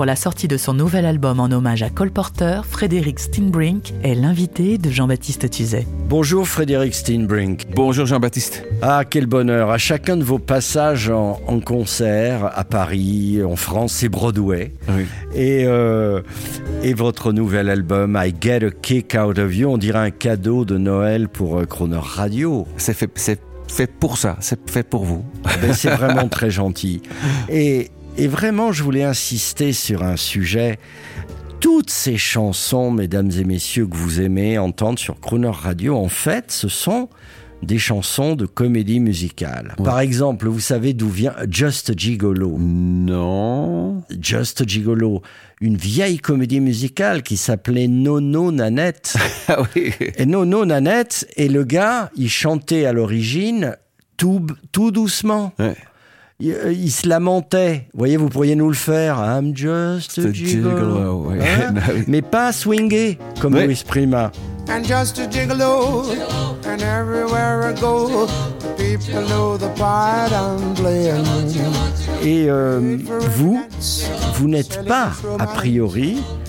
Pour la sortie de son nouvel album en hommage à Cole Porter, Frédéric Steinbrink est l'invité de Jean-Baptiste Tuzet. Bonjour Frédéric Steinbrink. Bonjour Jean-Baptiste. Ah, quel bonheur. À chacun de vos passages en, en concert à Paris, en France, c'est Broadway. Oui. Et, euh, et votre nouvel album, I Get a Kick Out of You, on dirait un cadeau de Noël pour euh, Croner Radio. C'est fait, pour ça, c'est fait pour vous. Ben, c'est vraiment très gentil. Et, et vraiment, je voulais insister sur un sujet. Toutes ces chansons, mesdames et messieurs, que vous aimez entendre sur Crooner Radio, en fait, ce sont des chansons de comédie musicale. Par exemple, vous savez d'où vient Just Gigolo? Non. Just Gigolo, une vieille comédie musicale qui s'appelait Nono Nanette. Ah oui. Et Nono Nanette, et le gars, il chantait à l'origine tout, tout doucement. Ouais. Il, euh, il se lamentait. Vous voyez, vous pourriez nous le faire. I'm just a The gigolo. gigolo, ouais. Hein Ah oui. Mais pas swingué, comme. Louis Prima. and just a gigolo. And everywhere I go, the people know the part I'm playing. Et euh, vous, vous n'êtes pas, a priori, euh,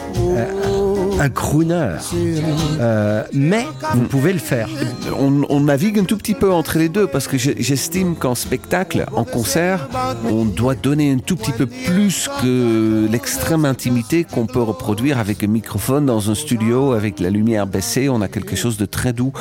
un crooner. Euh, mais vous pouvez le faire. On, on navigue un tout petit peu entre les deux parce que je- j'estime qu'en spectacle, en concert, on doit donner un tout petit peu plus que l'extrême intimité qu'on peut reproduire avec un microphone dans un studio avec la lumière baissée. On a quelque chose de très doux.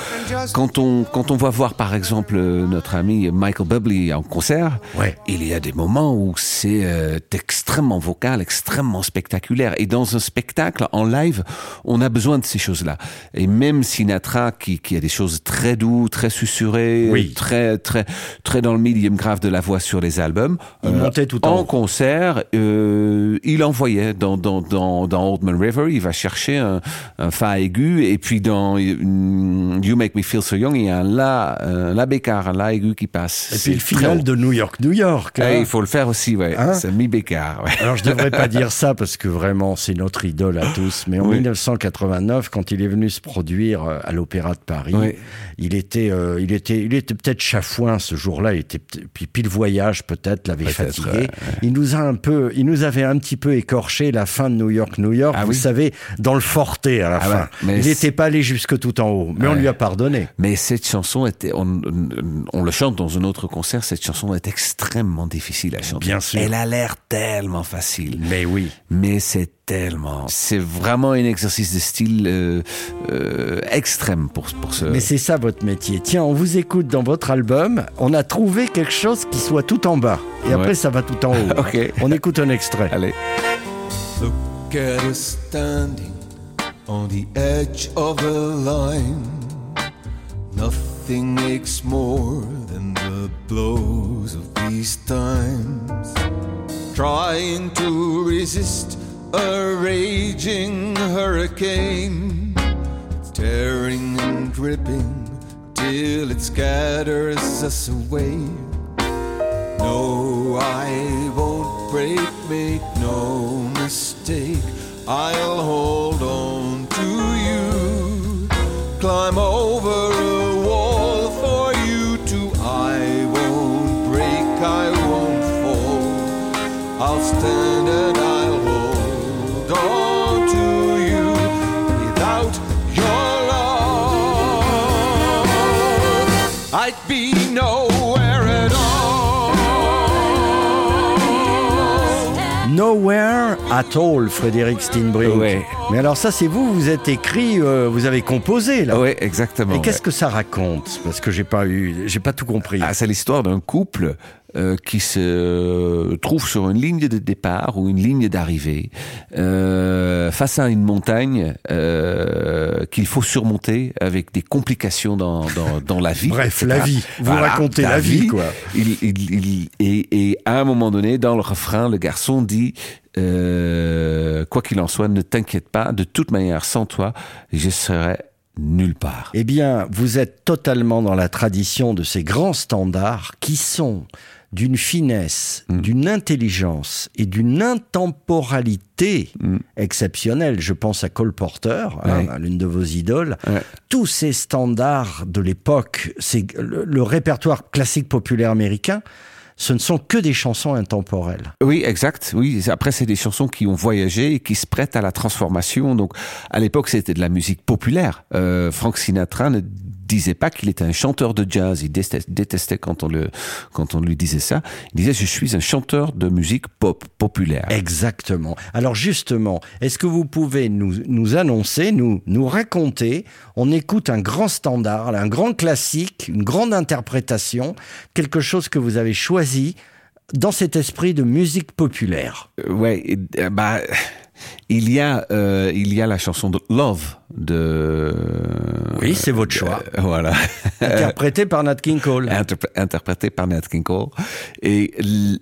Quand on, quand on va voir par exemple euh, notre ami Michael Bublé en concert, Ouais. il y a des moments où c'est euh, extrêmement vocal, extrêmement spectaculaire. Et dans un spectacle, en live, on a besoin de ces choses-là. Et même Sinatra, qui, qui a des choses très doux, très susurrées, Oui. très, très, très dans le medium grave de la voix sur les albums, Il montait tout en concert, euh, il envoyait dans, dans, dans, dans Old Man River, il va chercher un, un fa aigu, et puis dans euh, You Make Me Feel So Young, il y a un la, un la bécard, un la aigu qui passe. Et puis le final de New York, New York. Eh, hein. il faut le faire aussi, ouais. Hein c'est mi bécard, ouais. Alors je devrais pas dire ça parce que vraiment c'est notre idole à tous. Mais en Oui. 1989, quand il est venu se produire euh, à l'Opéra de Paris, Oui. il était, euh, il était, il était peut-être chafouin ce jour-là. Il était puis, puis le voyage peut-être l'avait fatigué. ouais, Il nous a un peu, il nous avait un petit peu écorché la fin de New York, New York. Ah vous oui savait, dans le forté à la Ah fin. mais il n'était pas allé jusque tout en haut, mais on lui a pardonné. Mais cette chanson était, on, on le chante dans un autre concert, cette chanson est extrêmement difficile à chanter. Bien sûr. Elle a l'air tellement facile. Mais oui. Mais c'est tellement, c'est vraiment un exercice de style euh, euh, extrême pour, pour ce. Mais c'est ça votre métier. Tiens, on vous écoute dans votre album. On a trouvé quelque chose qui soit tout en bas. Et après, ça va tout en haut. Ok. On écoute un extrait. Allez. Look at us standing on the edge of the line. Nothing aches more than the blows of these times. Trying to resist a raging hurricane, tearing and dripping till it scatters us away. I'd be nowhere at all. Nowhere at all, Frédéric Steinbrink. Ouais. Mais alors ça, c'est vous, vous êtes écrit, euh, vous avez composé là. Oui, exactement. Et qu'est-ce que ça raconte? Parce que j'ai pas eu, j'ai pas tout compris. Ah, c'est l'histoire d'un couple euh, qui se trouve sur une ligne de départ ou une ligne d'arrivée euh, face à une montagne euh, qu'il faut surmonter avec des complications dans, dans, dans la vie. Bref, la vie. Vous racontez la vie, quoi. Il, il, il- et, et à un moment donné, dans le refrain, le garçon dit euh, Quoi qu'il en soit, ne t'inquiète pas, de toute manière, sans toi, je serai nulle part. Eh bien, vous êtes totalement dans la tradition de ces grands standards qui sont d'une finesse, Mm. d'une intelligence et d'une intemporalité Mm. exceptionnelle. Je pense à Cole Porter, hein, Ouais. l'une de vos idoles. Ouais. Tous ces standards de l'époque, c'est le, le répertoire classique populaire américain, ce ne sont que des chansons intemporelles. Oui, exact. Oui, après c'est des chansons qui ont voyagé et qui se prêtent à la transformation. Donc à l'époque c'était de la musique populaire. Euh, Frank Sinatra ne disait pas qu'il était un chanteur de jazz. Il détestait, détestait quand on le quand on lui disait ça. Il disait je suis un chanteur de musique pop populaire. Exactement. Alors justement, est-ce que vous pouvez nous, nous annoncer, nous, nous raconter, on écoute un grand standard, un grand classique, une grande interprétation, quelque chose que vous avez choisi dans cet esprit de musique populaire Euh, ouais, et, euh, bah il y a euh, il y a la chanson de Love de Oui, c'est votre choix. Euh, voilà. Interprété par Nat King Cole. Interpr- interprété par Nat King Cole. Et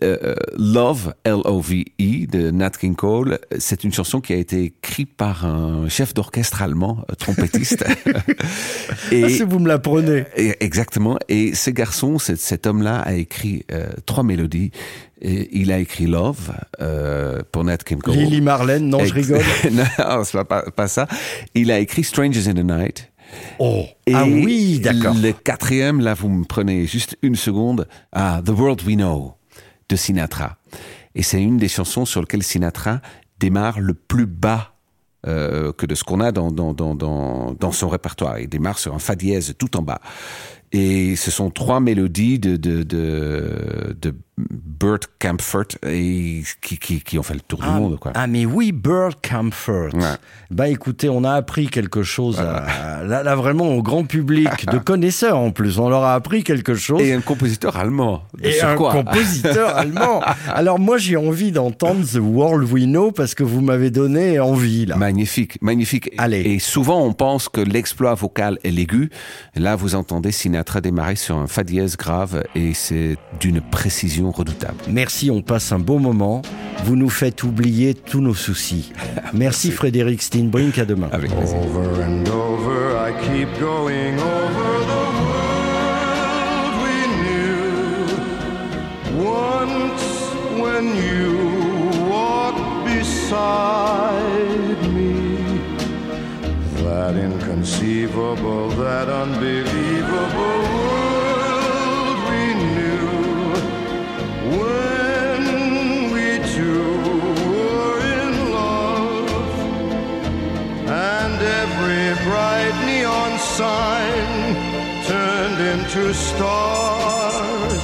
euh, Love, L-O-V-E, de Nat King Cole, c'est une chanson qui a été écrite par un chef d'orchestre allemand, euh, trompettiste. et, Ah, si vous me l'apprenez. et- exactement. Et ce garçon, cet, cet homme-là, a écrit euh, trois mélodies. Et il a écrit Love euh, pour Nat King Cole. Lily Marlène, non, je rigole. non, c'est pas, pas ça. Il a écrit Strangers in the Night. Oh, Et ah oui, d'accord. Le quatrième, là, vous me prenez juste une seconde. Ah, The World We Know de Sinatra. Et c'est une des chansons sur lesquelles Sinatra démarre le plus bas euh, que de ce qu'on a dans, dans, dans, dans, dans son répertoire. Il démarre sur un fa dièse tout en bas. Et ce sont trois mélodies de, de, de, de Burt Kampfert et qui, qui, qui ont fait le tour du Ah, monde. Quoi. ah, mais oui, Comfort. Ouais. Bah écoutez, on a appris quelque chose, à- à- là, là, vraiment au grand public, de connaisseurs en plus. On leur a appris quelque chose. Et un compositeur allemand. Et un compositeur allemand. Alors moi j'ai envie d'entendre The World We Know parce que vous m'avez donné envie là. Magnifique, magnifique. Allez. Et souvent, on pense que l'exploit vocal est l'aigu. Là, vous entendez Sinatra démarrer sur un fa dièse grave et c'est d'une précision redoutable. Merci, on passe un beau moment. Vous nous faites oublier tous nos soucis. Merci Frédéric Steinbrink, à demain. Avec plaisir. Over and over, I keep going over the world we knew. Once when you walked beside me, that inconceivable, that unbelievable sign turned into stars,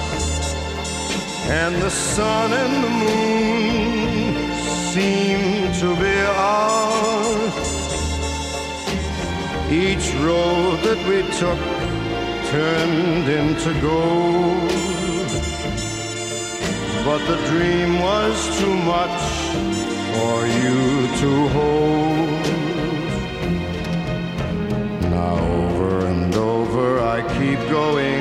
and the sun and the moon seemed to be ours. Each road that we took turned into gold. But the dream was too much for you to hold. Now going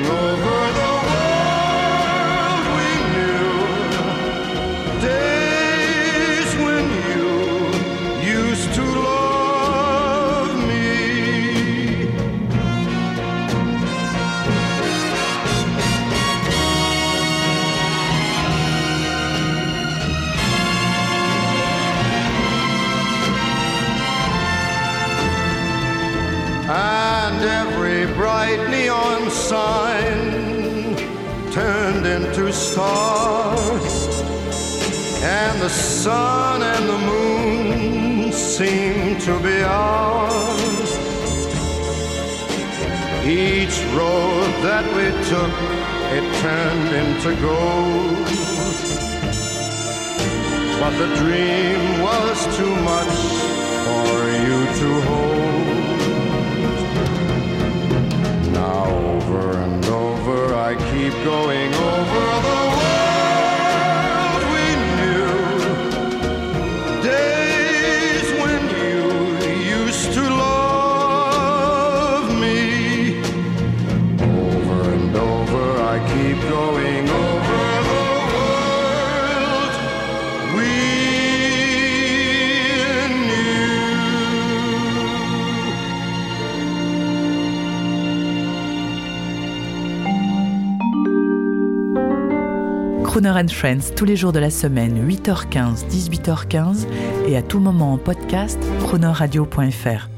bright neon sign turned into stars, and the sun and the moon seemed to be ours. Each road that we took, it turned into gold. But the dream was too much for you to hold. Over and over. I keep going over the Crooner and Friends tous les jours de la semaine, 8h15, 18h15 et à tout moment en podcast, croonerradio.fr.